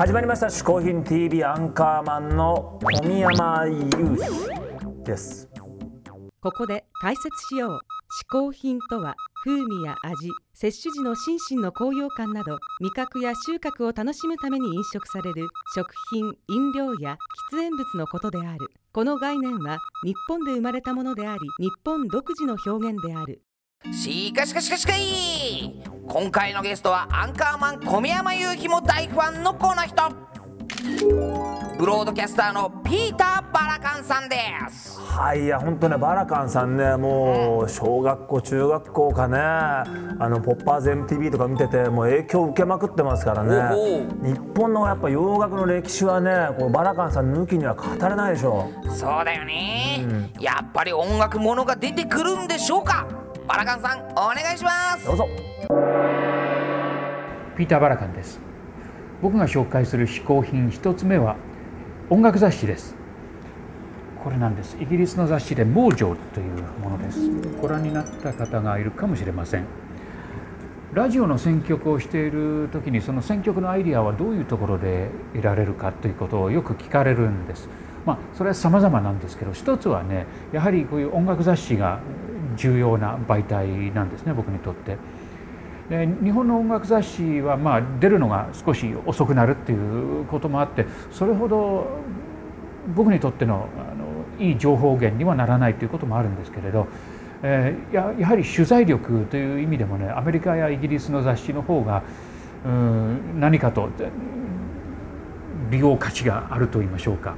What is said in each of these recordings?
始まりました「嗜好品 TV」アンカーマンの小宮山雄飛です。ここで解説しよう。嗜好品とは風味や味摂取時の心身の高揚感など味覚や収穫を楽しむために飲食される食品飲料や喫煙物のことである。この概念は日本で生まれたものであり日本独自の表現である。しかしかしかしかい今回のゲストはアンカーマン小宮山雄飛も大ファンのこの人。ブロードキャスターのピーター・バラカンさんです。はいいや本当ねバラカンさんねもう小学校中学校かね。あのポッパーズ MTV とか見ててもう影響受けまくってますからね。日本のやっぱ洋楽の歴史はねこうバラカンさん抜きには語れないでしょ。そうだよね、うん、やっぱり音楽ものが出てくるんでしょうか？バラカンさんお願いします。どうぞ。ピーター・バラカンです。僕が紹介する嗜好品一つ目は音楽雑誌です。これなんです。イギリスの雑誌で「モージョー」というものです。ご覧になった方がいるかもしれません。ラジオの選曲をしている時にその選曲のアイディアはどういうところで得られるかということをよく聞かれるんです。まあそれは様々なんですけど一つはねやはりこういう音楽雑誌が重要な媒体なんですね僕にとって。で日本の音楽雑誌はまあ出るのが少し遅くなるっていうこともあってそれほど僕にとってのあのいい情報源にはならないということもあるんですけれど、えー、ややはり取材力という意味でもねアメリカやイギリスの雑誌の方がうん何かと利用価値があると言いましょうか。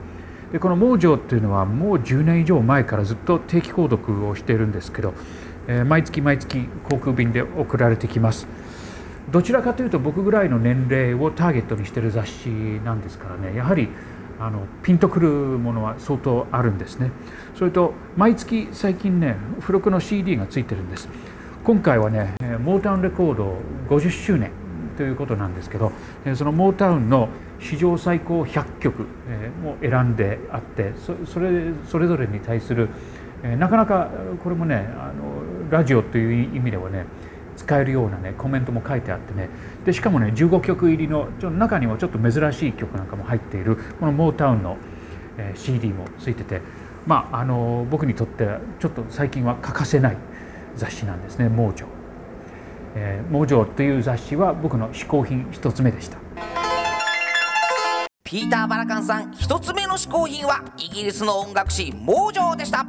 でこの「盲城」っていうのはもう10年以上前からずっと定期購読をしているんですけど、えー、毎月毎月航空便で送られてきます。どちらかというと僕ぐらいの年齢をターゲットにしている雑誌なんですからねやはりあのピンとくるものは相当あるんですね。それと毎月最近ね付録の CD がついてるんです。今回はねモータウンレコード50周年ということなんですけどそのモータウンの史上最高100曲も選んであってそれそれぞれに対するなかなかこれもねあのラジオという意味ではね使えるようなねコメントも書いてあってねでしかもね15曲入りのちょ中にはちょっと珍しい曲なんかも入っているこのモータウンの CD もついててまああの僕にとってちょっと最近は欠かせない雑誌なんですね「盲女」えー「盲女」という雑誌は僕の嗜好品一つ目でした。ピーター・バラカンさん一つ目の嗜好品はイギリスの音楽誌「モージョー」でした。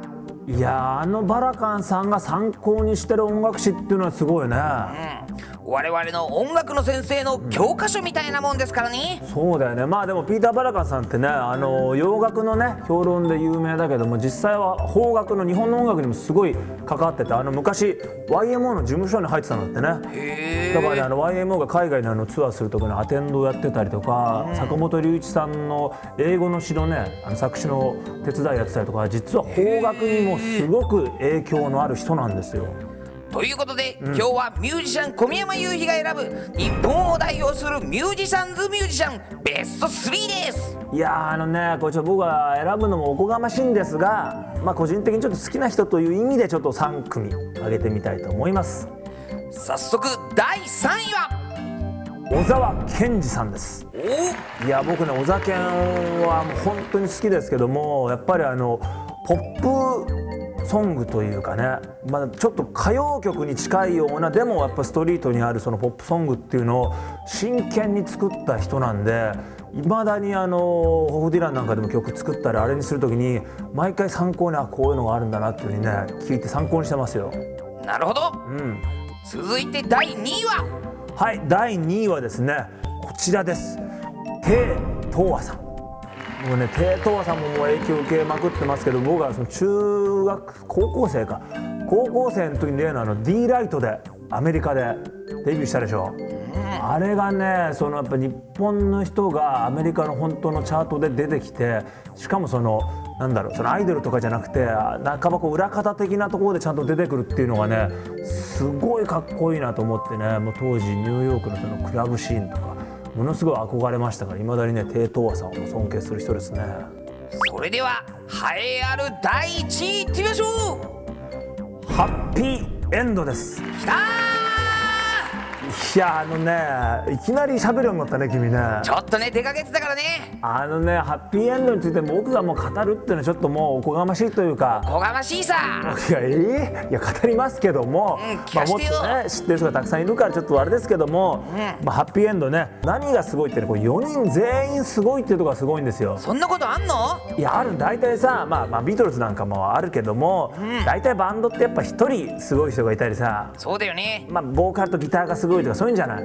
いやあのバラカンさんが参考にしてる音楽誌っていうのはすごいね、うん我々の音楽の先生の教科書みたいなもんですからね、うん、そうだよね。まあでもピーター・バラカンさんってねあの洋楽のね評論で有名だけども実際は邦楽の日本の音楽にもすごい関わっててあの昔 YMO の事務所に入ってたんだってね。だからねあの YMO が海外のあのツアーする時のアテンドをやってたりとか、うん、坂本龍一さんの英語の詩のねあの作詞の手伝いやってたりとか実は邦楽にもすごく影響のある人なんですよ。ということで、うん、今日はミュージシャン小宮山雄飛が選ぶ日本を代表するミュージシャンズミュージシャンベスト3です。いやあのねこれちょっと僕は選ぶのもおこがましいんですがまあ個人的にちょっと好きな人という意味でちょっと3組挙げてみたいと思います。早速第3位は？小沢健二さんです。いや僕ね小沢健はもう本当に好きですけどもやっぱりあのポップソングというかね、まあ、ちょっと歌謡曲に近いようなでもやっぱストリートにあるそのポップソングっていうのを真剣に作った人なんでいまだにあのホフ・ディランなんかでも曲作ったりあれにする時に毎回参考にあこういうのがあるんだなっていうふうにね聞いて参考にしてますよ。なるほど、うん、続いて第2位は？はい第2位はですねこちらです。テイ・トーアさんもうね低等さんももう影響受けまくってますけど僕はその中学高校生か。高校生の時に例のあの D ライトでアメリカでデビューしたでしょ、あれがねそのやっぱ日本の人がアメリカの本当のチャートで出てきてしかもそのなんだろうそのアイドルとかじゃなくて半ばこう裏方的なところでちゃんと出てくるっていうのがねすごいかっこいいなと思ってねもう当時ニューヨークのそのクラブシーンとかものすごい憧れましたからいまだにね低等和さんを尊敬する人ですね。それでは栄えある第1位いってみましょう。ハッピーエンドです。きたいやあのねいきなり喋るようになったね君ね。ちょっとね出かけてたからね。あのねハッピーエンドについて僕がもう語るっていうのはちょっともうおこがましいというか。こがましいさ。いやえーいや語りますけども、うん聞まあ、もっかせてよとね知ってる人がたくさんいるからちょっとあれですけども、まあ、ハッピーエンドね何がすごいってねこれ4人全員すごいっていうところがすごいんですよ。そんなことあんの？いやある大体さ、まあ、まあビートルズなんかもあるけども、大体バンドってやっぱ一人すごい人がいたりさ、そうだよね。まあ、ボーカルとギターがすごいとかそういうんじゃない、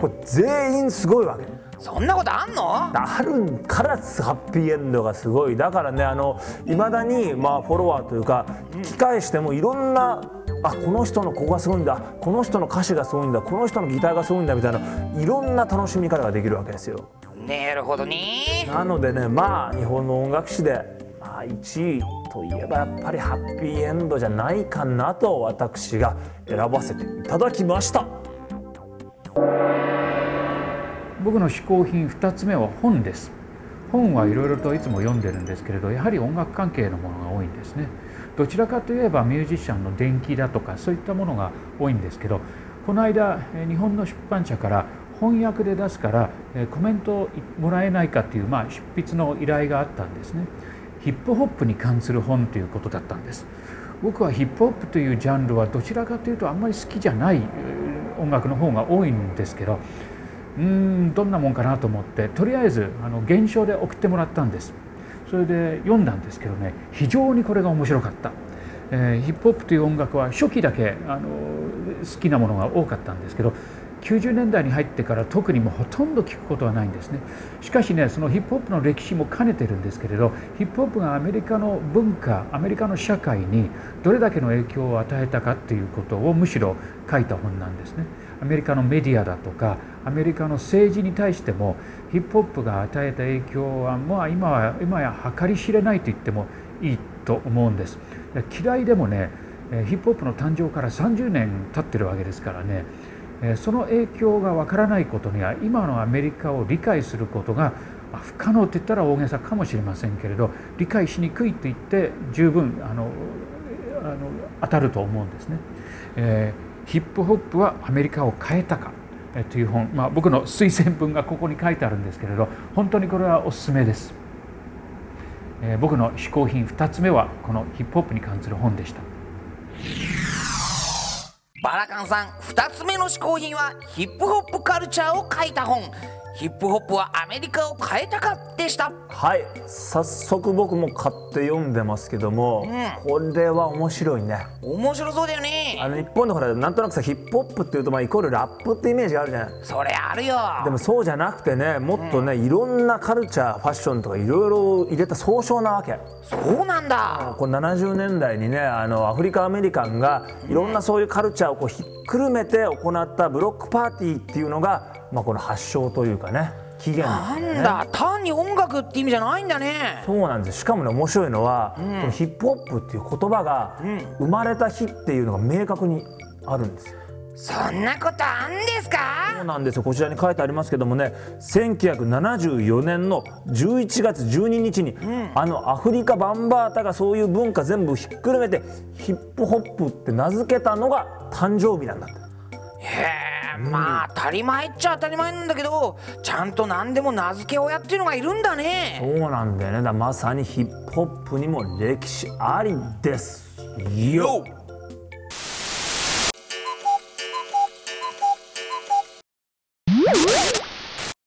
これ全員すごいわけ。そんなことあんの？あるからハッピーエンドがすごい。だからねあのいまだにまあフォロワーというか聞き返してもいろんなあこの人のここがすごいんだ。この人の歌詞がすごいんだ。この人のギターがすごいんだみたいないろんな楽しみ方ができるわけですよ。なるほどね。なのでねまあ日本の音楽史で、まあ、1位といえばやっぱりハッピーエンドじゃないかなと私が選ばせていただきました僕の嗜好品2つ目は本です。本はいろいろといつも読んでるんですけれどやはり音楽関係のものが多いんですね。どちらかといえばミュージシャンの伝記だとかそういったものが多いんですけどこの間日本の出版社から翻訳で出すからコメントをもらえないかっていう、まあ、執筆の依頼があったんですね。ヒップホップに関する本ということだったんです。僕はヒップホップというジャンルはどちらかというとあんまり好きじゃない音楽の方が多いんですけどうんどんなもんかなと思ってとりあえずあの原書で送ってもらったんです。それで読んだんですけどね非常にこれが面白かった、えーヒップホップという音楽は初期だけあの好きなものが多かったんですけど90年代に入ってから特にもほとんど聞くことはないんですね。しかしねそのヒップホップの歴史も兼ねてるんですけれどヒップホップがアメリカの文化アメリカの社会にどれだけの影響を与えたかっていうことをむしろ書いた本なんですね。アメリカのメディアだとかアメリカの政治に対してもヒップホップが与えた影響はまあ今は今や計り知れないと言ってもいいと思うんです嫌いでもねヒップホップの誕生から30年経ってるわけですからねその影響がわからないことには今のアメリカを理解することが不可能って言ったら大げさかもしれませんけれど理解しにくいと言って十分あのあの当たると思うんですね。えーヒップホップはアメリカを変えたかえという本、まあ、僕の推薦文がここに書いてあるんですけれど本当にこれはおすすめです。えー僕の嗜好品2つ目はこのヒップホップに関する本でした。バラカンさん2つ目の嗜好品はヒップホップカルチャーを書いた本ヒップホップはアメリカを変えたかでした。はい。早速僕も買って読んでますけども、うこれは面白いね。面白そうだよね。あの日本でほらなんとなくさヒップホップっていうとまあイコールラップってイメージがあるじゃないそれあるよ。でもそうじゃなくてねもっとね、いろんなカルチャーファッションとかいろいろ入れた総称なわけ。そうなんだ。こう70年代にねあのアフリカアメリカンがいろんなそういうカルチャーをこうひっくるめて行ったブロックパーティーっていうのが、まあ、この発祥というかね起源ななんだ単に音楽って意味じゃないんだね。そうなんです。しかもね面白いのは、このヒップホップっていう言葉が生まれた日っていうのが明確にあるんです。よそんなことあんですそうかなんですよ。こちらに書いてありますけどもね1974年の11月12日に、あのアフリカバンバータがそういう文化全部ひっくるめてヒップホップって名付けたのが誕生日なんだって。へえまあ当たり前っちゃ当たり前なんだけどちゃんと何でも名付け親っていうのがいるんだね。そうなんだよね。だまさにヒップホップにも歴史ありですよ